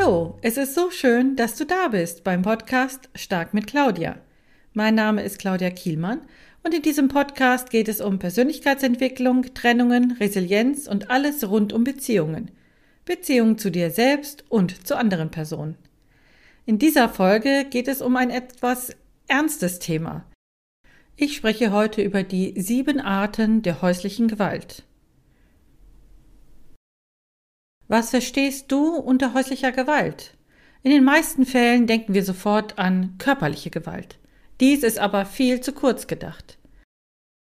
Hallo, es ist so schön, dass du da bist beim Podcast Stark mit Claudia. Mein Name ist Claudia Kielmann und in diesem Podcast geht es um Persönlichkeitsentwicklung, Trennungen, Resilienz und alles rund um Beziehungen. Beziehungen zu dir selbst und zu anderen Personen. In dieser Folge geht es um ein etwas ernstes Thema. Ich spreche heute über die sieben Arten der häuslichen Gewalt. Was verstehst du unter häuslicher Gewalt? In den meisten Fällen denken wir sofort an körperliche Gewalt. Dies ist aber viel zu kurz gedacht.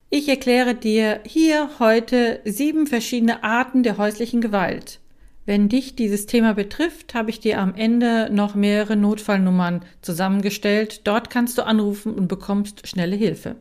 Ich erkläre dir hier heute sieben verschiedene Arten der häuslichen Gewalt. Wenn dich dieses Thema betrifft, habe ich dir am Ende noch mehrere Notfallnummern zusammengestellt. Dort kannst du anrufen und bekommst schnelle Hilfe.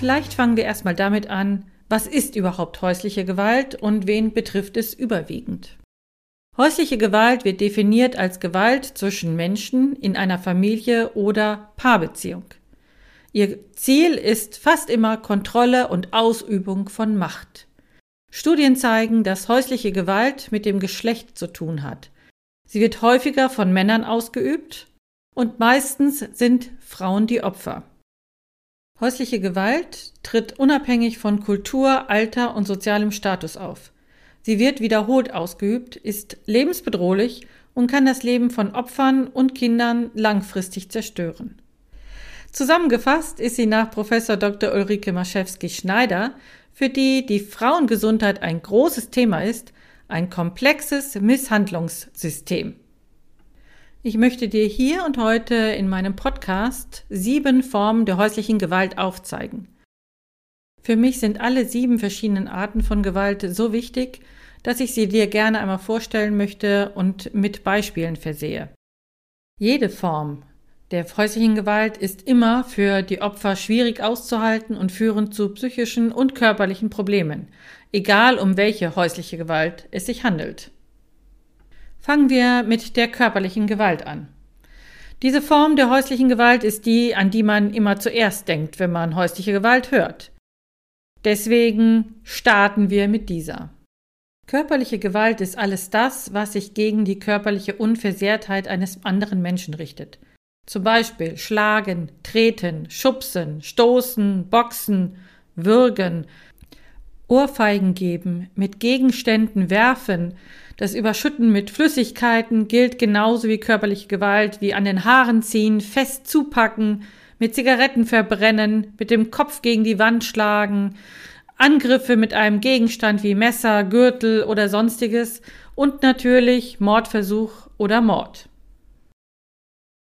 Vielleicht fangen wir erstmal damit an, was ist überhaupt häusliche Gewalt und wen betrifft es überwiegend? Häusliche Gewalt wird definiert als Gewalt zwischen Menschen in einer Familie oder Paarbeziehung. Ihr Ziel ist fast immer Kontrolle und Ausübung von Macht. Studien zeigen, dass häusliche Gewalt mit dem Geschlecht zu tun hat. Sie wird häufiger von Männern ausgeübt und meistens sind Frauen die Opfer. Häusliche Gewalt tritt unabhängig von Kultur, Alter und sozialem Status auf. Sie wird wiederholt ausgeübt, ist lebensbedrohlich und kann das Leben von Opfern und Kindern langfristig zerstören. Zusammengefasst ist sie nach Professor Dr. Ulrike Maschewski-Schneider, für die die Frauengesundheit ein großes Thema ist, ein komplexes Misshandlungssystem. Ich möchte dir hier und heute in meinem Podcast sieben Formen der häuslichen Gewalt aufzeigen. Für mich sind alle sieben verschiedenen Arten von Gewalt so wichtig, dass ich sie dir gerne einmal vorstellen möchte und mit Beispielen versehe. Jede Form der häuslichen Gewalt ist immer für die Opfer schwierig auszuhalten und führen zu psychischen und körperlichen Problemen, egal um welche häusliche Gewalt es sich handelt. Fangen wir mit der körperlichen Gewalt an. Diese Form der häuslichen Gewalt ist die, an die man immer zuerst denkt, wenn man häusliche Gewalt hört. Deswegen starten wir mit dieser. Körperliche Gewalt ist alles das, was sich gegen die körperliche Unversehrtheit eines anderen Menschen richtet. Zum Beispiel schlagen, treten, schubsen, stoßen, boxen, würgen, Ohrfeigen geben, mit Gegenständen werfen, das Überschütten mit Flüssigkeiten gilt genauso wie körperliche Gewalt, wie an den Haaren ziehen, fest zupacken, mit Zigaretten verbrennen, mit dem Kopf gegen die Wand schlagen, Angriffe mit einem Gegenstand wie Messer, Gürtel oder sonstiges und natürlich Mordversuch oder Mord.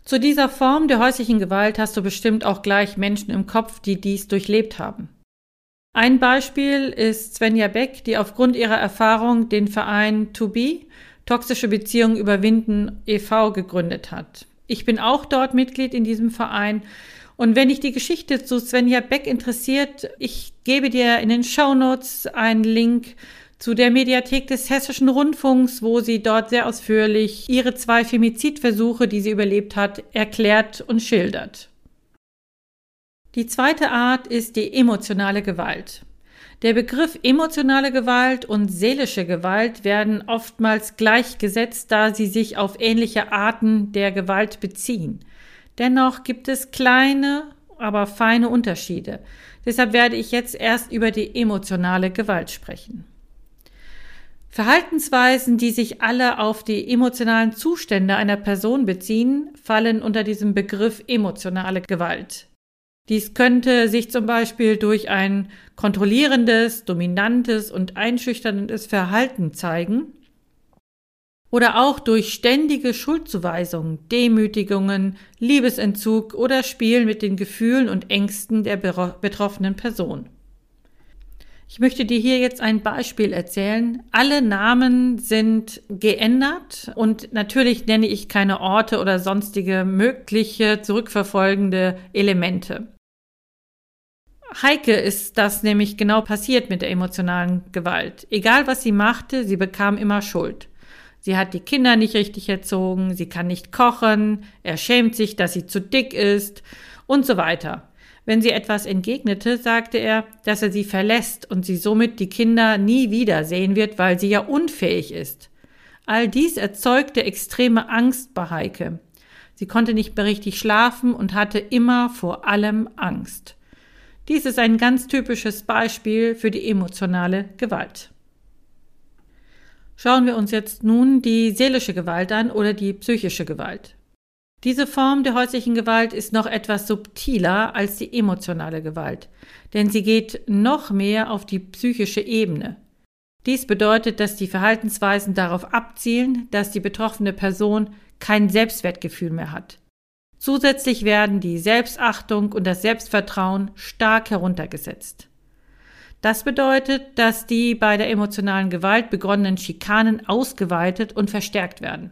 Zu dieser Form der häuslichen Gewalt hast du bestimmt auch gleich Menschen im Kopf, die dies durchlebt haben. Ein Beispiel ist Svenja Beck, die aufgrund ihrer Erfahrung den Verein To Be, Toxische Beziehungen überwinden e.V. gegründet hat. Ich bin auch dort Mitglied in diesem Verein. Und wenn dich die Geschichte zu Svenja Beck interessiert, ich gebe dir in den Show Notes einen Link zu der Mediathek des Hessischen Rundfunks, wo sie dort sehr ausführlich ihre zwei Femizidversuche, die sie überlebt hat, erklärt und schildert. Die zweite Art ist die emotionale Gewalt. Der Begriff emotionale Gewalt und seelische Gewalt werden oftmals gleichgesetzt, da sie sich auf ähnliche Arten der Gewalt beziehen. Dennoch gibt es kleine, aber feine Unterschiede. Deshalb werde ich jetzt erst über die emotionale Gewalt sprechen. Verhaltensweisen, die sich alle auf die emotionalen Zustände einer Person beziehen, fallen unter diesem Begriff emotionale Gewalt. Dies könnte sich zum Beispiel durch ein kontrollierendes, dominantes und einschüchterndes Verhalten zeigen oder auch durch ständige Schuldzuweisungen, Demütigungen, Liebesentzug oder Spiel mit den Gefühlen und Ängsten der betroffenen Person. Ich möchte dir hier jetzt ein Beispiel erzählen. Alle Namen sind geändert und natürlich nenne ich keine Orte oder sonstige mögliche zurückverfolgende Elemente. Heike ist das nämlich genau passiert mit der emotionalen Gewalt. Egal was sie machte, sie bekam immer Schuld. Sie hat die Kinder nicht richtig erzogen, sie kann nicht kochen, er schämt sich, dass sie zu dick ist und so weiter. Wenn sie etwas entgegnete, sagte er, dass er sie verlässt und sie somit die Kinder nie wiedersehen wird, weil sie ja unfähig ist. All dies erzeugte extreme Angst bei Heike. Sie konnte nicht mehr richtig schlafen und hatte immer vor allem Angst. Dies ist ein ganz typisches Beispiel für die emotionale Gewalt. Schauen wir uns jetzt nun die seelische Gewalt an oder die psychische Gewalt. Diese Form der häuslichen Gewalt ist noch etwas subtiler als die emotionale Gewalt, denn sie geht noch mehr auf die psychische Ebene. Dies bedeutet, dass die Verhaltensweisen darauf abzielen, dass die betroffene Person kein Selbstwertgefühl mehr hat. Zusätzlich werden die Selbstachtung und das Selbstvertrauen stark heruntergesetzt. Das bedeutet, dass die bei der emotionalen Gewalt begonnenen Schikanen ausgeweitet und verstärkt werden.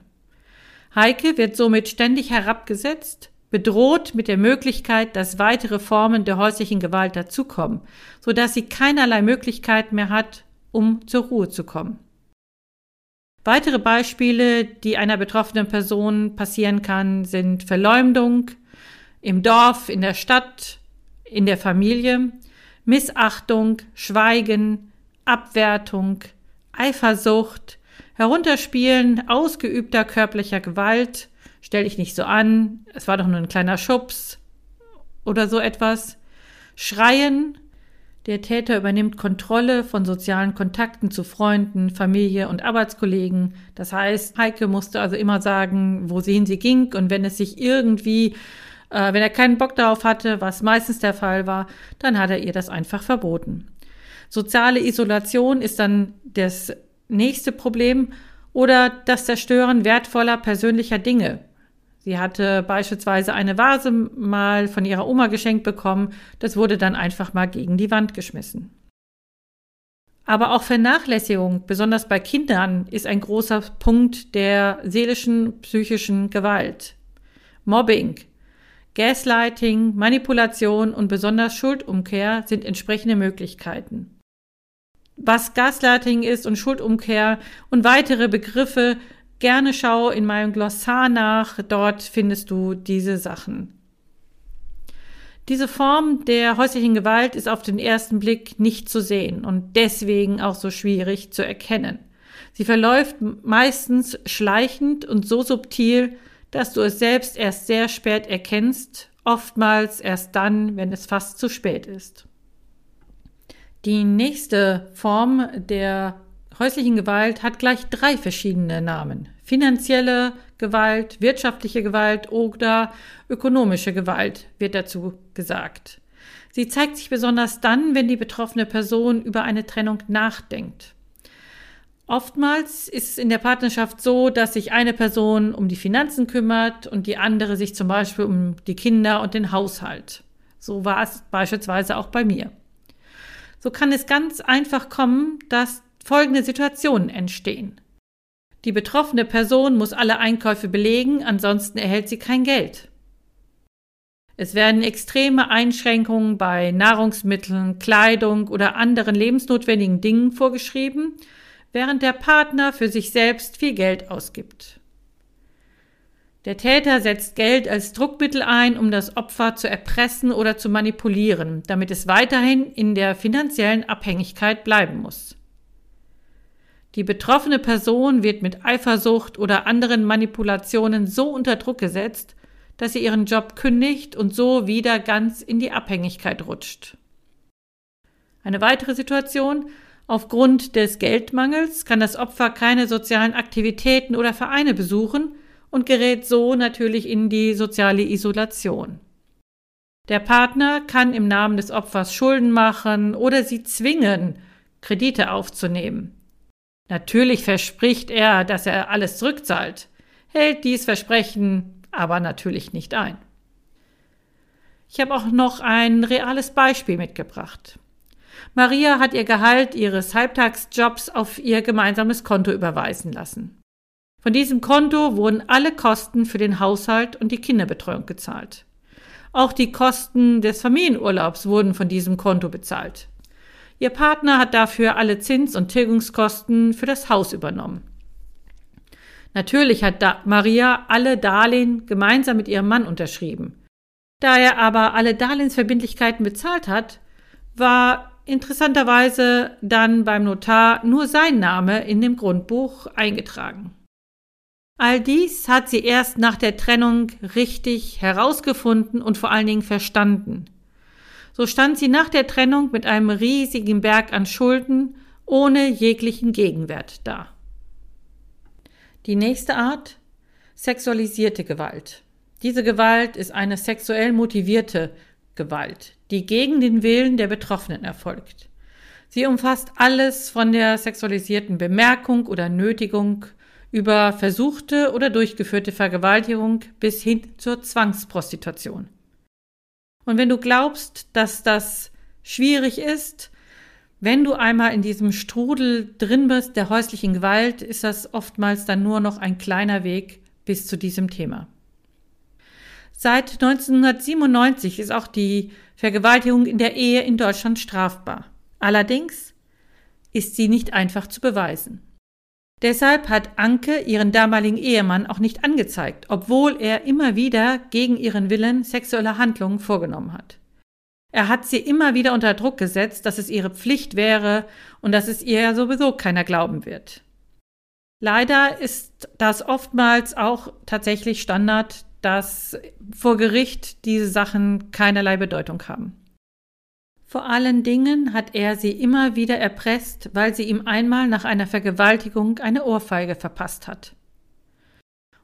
Heike wird somit ständig herabgesetzt, bedroht mit der Möglichkeit, dass weitere Formen der häuslichen Gewalt dazukommen, so dass sie keinerlei Möglichkeit mehr hat, um zur Ruhe zu kommen. Weitere Beispiele, die einer betroffenen Person passieren kann, sind Verleumdung im Dorf, in der Stadt, in der Familie, Missachtung, Schweigen, Abwertung, Eifersucht, Herunterspielen ausgeübter körperlicher Gewalt, stell dich nicht so an, es war doch nur ein kleiner Schubs oder so etwas, Schreien, der Täter übernimmt Kontrolle von sozialen Kontakten zu Freunden, Familie und Arbeitskollegen. Das heißt, Heike musste also immer sagen, wohin sie ging und wenn es sich irgendwie, äh, wenn er keinen Bock darauf hatte, was meistens der Fall war, dann hat er ihr das einfach verboten. Soziale Isolation ist dann das nächste Problem oder das Zerstören wertvoller persönlicher Dinge, Sie hatte beispielsweise eine Vase mal von ihrer Oma geschenkt bekommen, das wurde dann einfach mal gegen die Wand geschmissen. Aber auch Vernachlässigung, besonders bei Kindern, ist ein großer Punkt der seelischen, psychischen Gewalt. Mobbing, Gaslighting, Manipulation und besonders Schuldumkehr sind entsprechende Möglichkeiten. Was Gaslighting ist und Schuldumkehr und weitere Begriffe gerne schau in meinem Glossar nach, dort findest du diese Sachen. Diese Form der häuslichen Gewalt ist auf den ersten Blick nicht zu sehen und deswegen auch so schwierig zu erkennen. Sie verläuft meistens schleichend und so subtil, dass du es selbst erst sehr spät erkennst, oftmals erst dann, wenn es fast zu spät ist. Die nächste Form der häuslichen Gewalt hat gleich drei verschiedene Namen. Finanzielle Gewalt, wirtschaftliche Gewalt oder ökonomische Gewalt wird dazu gesagt. Sie zeigt sich besonders dann, wenn die betroffene Person über eine Trennung nachdenkt. Oftmals ist es in der Partnerschaft so, dass sich eine Person um die Finanzen kümmert und die andere sich zum Beispiel um die Kinder und den Haushalt. So war es beispielsweise auch bei mir. So kann es ganz einfach kommen, dass folgende Situationen entstehen. Die betroffene Person muss alle Einkäufe belegen, ansonsten erhält sie kein Geld. Es werden extreme Einschränkungen bei Nahrungsmitteln, Kleidung oder anderen lebensnotwendigen Dingen vorgeschrieben, während der Partner für sich selbst viel Geld ausgibt. Der Täter setzt Geld als Druckmittel ein, um das Opfer zu erpressen oder zu manipulieren, damit es weiterhin in der finanziellen Abhängigkeit bleiben muss. Die betroffene Person wird mit Eifersucht oder anderen Manipulationen so unter Druck gesetzt, dass sie ihren Job kündigt und so wieder ganz in die Abhängigkeit rutscht. Eine weitere Situation Aufgrund des Geldmangels kann das Opfer keine sozialen Aktivitäten oder Vereine besuchen und gerät so natürlich in die soziale Isolation. Der Partner kann im Namen des Opfers Schulden machen oder sie zwingen, Kredite aufzunehmen. Natürlich verspricht er, dass er alles zurückzahlt, hält dies Versprechen aber natürlich nicht ein. Ich habe auch noch ein reales Beispiel mitgebracht. Maria hat ihr Gehalt ihres Halbtagsjobs auf ihr gemeinsames Konto überweisen lassen. Von diesem Konto wurden alle Kosten für den Haushalt und die Kinderbetreuung gezahlt. Auch die Kosten des Familienurlaubs wurden von diesem Konto bezahlt. Ihr Partner hat dafür alle Zins- und Tilgungskosten für das Haus übernommen. Natürlich hat da Maria alle Darlehen gemeinsam mit ihrem Mann unterschrieben. Da er aber alle Darlehensverbindlichkeiten bezahlt hat, war interessanterweise dann beim Notar nur sein Name in dem Grundbuch eingetragen. All dies hat sie erst nach der Trennung richtig herausgefunden und vor allen Dingen verstanden. So stand sie nach der Trennung mit einem riesigen Berg an Schulden ohne jeglichen Gegenwert da. Die nächste Art sexualisierte Gewalt. Diese Gewalt ist eine sexuell motivierte Gewalt, die gegen den Willen der Betroffenen erfolgt. Sie umfasst alles von der sexualisierten Bemerkung oder Nötigung über versuchte oder durchgeführte Vergewaltigung bis hin zur Zwangsprostitution. Und wenn du glaubst, dass das schwierig ist, wenn du einmal in diesem Strudel drin bist der häuslichen Gewalt, ist das oftmals dann nur noch ein kleiner Weg bis zu diesem Thema. Seit 1997 ist auch die Vergewaltigung in der Ehe in Deutschland strafbar. Allerdings ist sie nicht einfach zu beweisen. Deshalb hat Anke ihren damaligen Ehemann auch nicht angezeigt, obwohl er immer wieder gegen ihren Willen sexuelle Handlungen vorgenommen hat. Er hat sie immer wieder unter Druck gesetzt, dass es ihre Pflicht wäre und dass es ihr sowieso keiner glauben wird. Leider ist das oftmals auch tatsächlich Standard, dass vor Gericht diese Sachen keinerlei Bedeutung haben. Vor allen Dingen hat er sie immer wieder erpresst, weil sie ihm einmal nach einer Vergewaltigung eine Ohrfeige verpasst hat.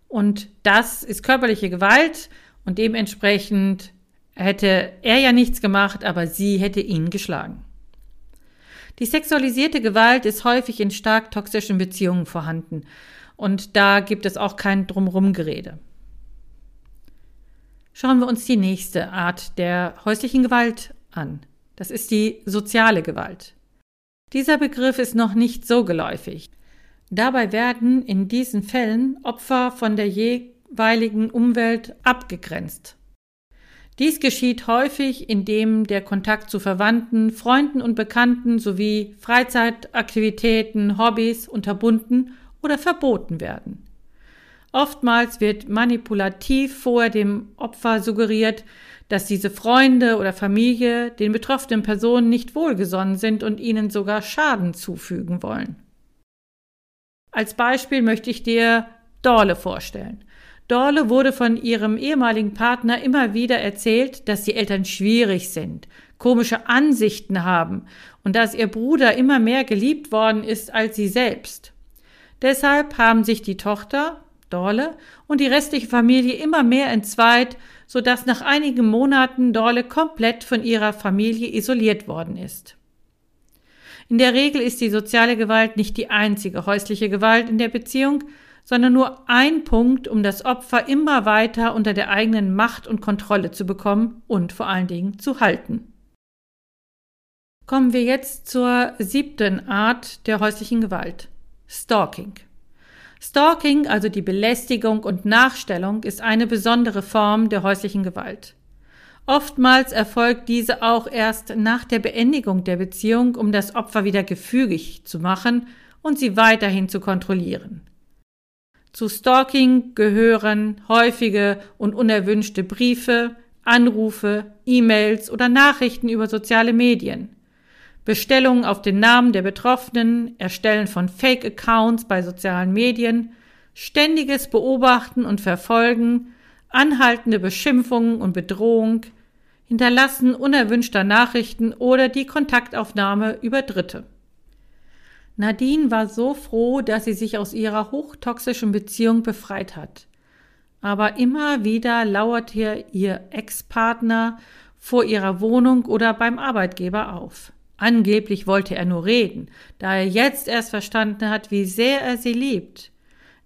Und das ist körperliche Gewalt und dementsprechend hätte er ja nichts gemacht, aber sie hätte ihn geschlagen. Die sexualisierte Gewalt ist häufig in stark toxischen Beziehungen vorhanden und da gibt es auch kein Drumrumgerede. Schauen wir uns die nächste Art der häuslichen Gewalt an. Das ist die soziale Gewalt. Dieser Begriff ist noch nicht so geläufig. Dabei werden in diesen Fällen Opfer von der jeweiligen Umwelt abgegrenzt. Dies geschieht häufig, indem der Kontakt zu Verwandten, Freunden und Bekannten sowie Freizeitaktivitäten, Hobbys unterbunden oder verboten werden. Oftmals wird manipulativ vor dem Opfer suggeriert, dass diese Freunde oder Familie den betroffenen Personen nicht wohlgesonnen sind und ihnen sogar Schaden zufügen wollen. Als Beispiel möchte ich dir Dorle vorstellen. Dorle wurde von ihrem ehemaligen Partner immer wieder erzählt, dass die Eltern schwierig sind, komische Ansichten haben und dass ihr Bruder immer mehr geliebt worden ist als sie selbst. Deshalb haben sich die Tochter, Dorle, und die restliche Familie immer mehr entzweit so dass nach einigen Monaten Dorle komplett von ihrer Familie isoliert worden ist. In der Regel ist die soziale Gewalt nicht die einzige häusliche Gewalt in der Beziehung, sondern nur ein Punkt, um das Opfer immer weiter unter der eigenen Macht und Kontrolle zu bekommen und vor allen Dingen zu halten. Kommen wir jetzt zur siebten Art der häuslichen Gewalt. Stalking. Stalking, also die Belästigung und Nachstellung, ist eine besondere Form der häuslichen Gewalt. Oftmals erfolgt diese auch erst nach der Beendigung der Beziehung, um das Opfer wieder gefügig zu machen und sie weiterhin zu kontrollieren. Zu Stalking gehören häufige und unerwünschte Briefe, Anrufe, E-Mails oder Nachrichten über soziale Medien. Bestellungen auf den Namen der Betroffenen, Erstellen von Fake-Accounts bei sozialen Medien, ständiges Beobachten und Verfolgen, anhaltende Beschimpfungen und Bedrohung, Hinterlassen unerwünschter Nachrichten oder die Kontaktaufnahme über Dritte. Nadine war so froh, dass sie sich aus ihrer hochtoxischen Beziehung befreit hat. Aber immer wieder lauerte ihr Ex-Partner vor ihrer Wohnung oder beim Arbeitgeber auf. Angeblich wollte er nur reden, da er jetzt erst verstanden hat, wie sehr er sie liebt.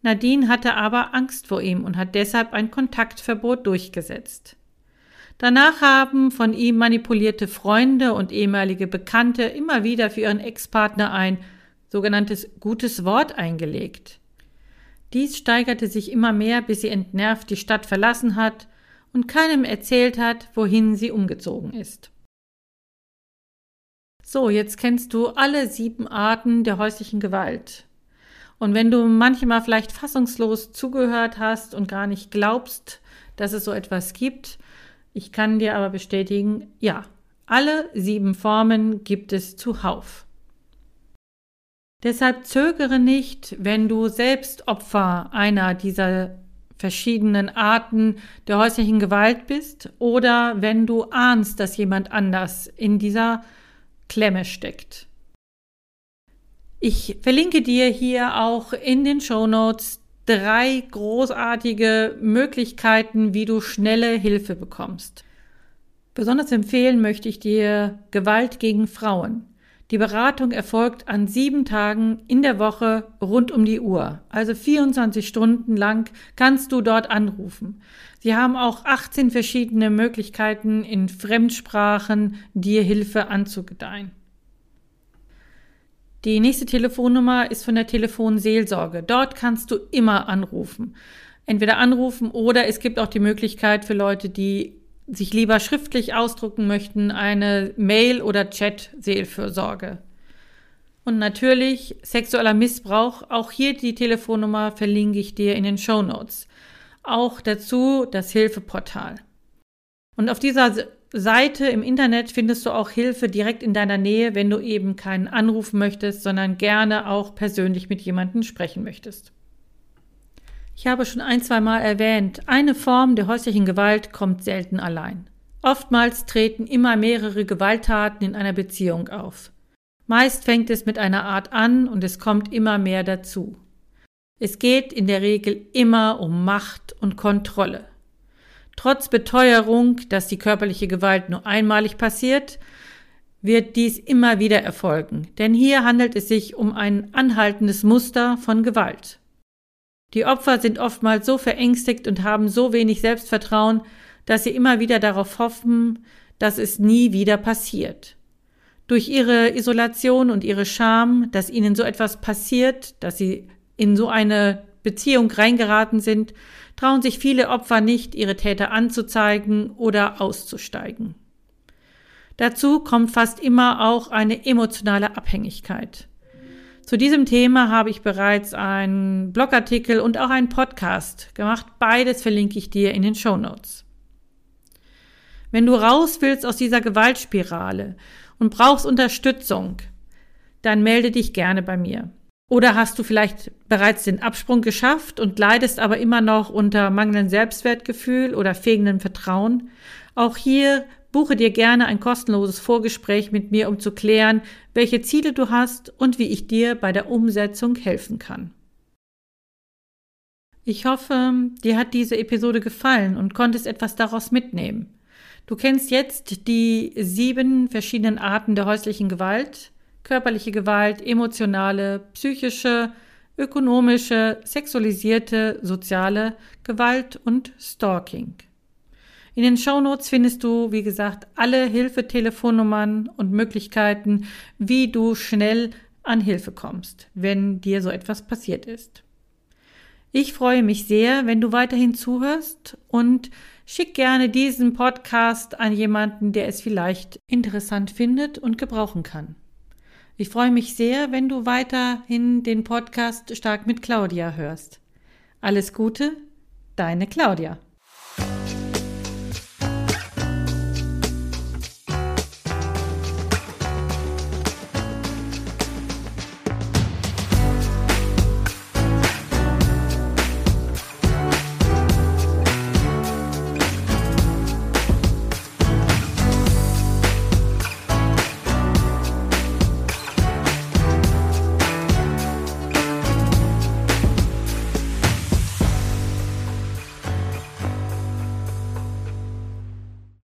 Nadine hatte aber Angst vor ihm und hat deshalb ein Kontaktverbot durchgesetzt. Danach haben von ihm manipulierte Freunde und ehemalige Bekannte immer wieder für ihren Ex-Partner ein sogenanntes gutes Wort eingelegt. Dies steigerte sich immer mehr, bis sie entnervt die Stadt verlassen hat und keinem erzählt hat, wohin sie umgezogen ist. So, jetzt kennst du alle sieben Arten der häuslichen Gewalt. Und wenn du manchmal vielleicht fassungslos zugehört hast und gar nicht glaubst, dass es so etwas gibt, ich kann dir aber bestätigen, ja, alle sieben Formen gibt es zuhauf. Deshalb zögere nicht, wenn du selbst Opfer einer dieser verschiedenen Arten der häuslichen Gewalt bist oder wenn du ahnst, dass jemand anders in dieser Klemme steckt. Ich verlinke dir hier auch in den Show Notes drei großartige Möglichkeiten, wie du schnelle Hilfe bekommst. Besonders empfehlen möchte ich dir Gewalt gegen Frauen. Die Beratung erfolgt an sieben Tagen in der Woche rund um die Uhr. Also 24 Stunden lang kannst du dort anrufen. Sie haben auch 18 verschiedene Möglichkeiten in Fremdsprachen, dir Hilfe anzugedeihen. Die nächste Telefonnummer ist von der Telefonseelsorge. Dort kannst du immer anrufen. Entweder anrufen oder es gibt auch die Möglichkeit für Leute, die sich lieber schriftlich ausdrucken möchten, eine Mail- oder Chat-Seelfürsorge. Und natürlich sexueller Missbrauch, auch hier die Telefonnummer verlinke ich dir in den Show Notes. Auch dazu das Hilfeportal. Und auf dieser Seite im Internet findest du auch Hilfe direkt in deiner Nähe, wenn du eben keinen Anruf möchtest, sondern gerne auch persönlich mit jemandem sprechen möchtest. Ich habe schon ein, zwei Mal erwähnt, eine Form der häuslichen Gewalt kommt selten allein. Oftmals treten immer mehrere Gewalttaten in einer Beziehung auf. Meist fängt es mit einer Art an und es kommt immer mehr dazu. Es geht in der Regel immer um Macht und Kontrolle. Trotz Beteuerung, dass die körperliche Gewalt nur einmalig passiert, wird dies immer wieder erfolgen, denn hier handelt es sich um ein anhaltendes Muster von Gewalt. Die Opfer sind oftmals so verängstigt und haben so wenig Selbstvertrauen, dass sie immer wieder darauf hoffen, dass es nie wieder passiert. Durch ihre Isolation und ihre Scham, dass ihnen so etwas passiert, dass sie in so eine Beziehung reingeraten sind, trauen sich viele Opfer nicht, ihre Täter anzuzeigen oder auszusteigen. Dazu kommt fast immer auch eine emotionale Abhängigkeit. Zu diesem Thema habe ich bereits einen Blogartikel und auch einen Podcast gemacht. Beides verlinke ich dir in den Show Notes. Wenn du raus willst aus dieser Gewaltspirale und brauchst Unterstützung, dann melde dich gerne bei mir. Oder hast du vielleicht bereits den Absprung geschafft und leidest aber immer noch unter mangelndem Selbstwertgefühl oder fehlendem Vertrauen? Auch hier Buche dir gerne ein kostenloses Vorgespräch mit mir, um zu klären, welche Ziele du hast und wie ich dir bei der Umsetzung helfen kann. Ich hoffe, dir hat diese Episode gefallen und konntest etwas daraus mitnehmen. Du kennst jetzt die sieben verschiedenen Arten der häuslichen Gewalt, körperliche Gewalt, emotionale, psychische, ökonomische, sexualisierte, soziale Gewalt und Stalking. In den Shownotes findest du, wie gesagt, alle Hilfetelefonnummern und Möglichkeiten, wie du schnell an Hilfe kommst, wenn dir so etwas passiert ist. Ich freue mich sehr, wenn du weiterhin zuhörst und schick gerne diesen Podcast an jemanden, der es vielleicht interessant findet und gebrauchen kann. Ich freue mich sehr, wenn du weiterhin den Podcast Stark mit Claudia hörst. Alles Gute, deine Claudia.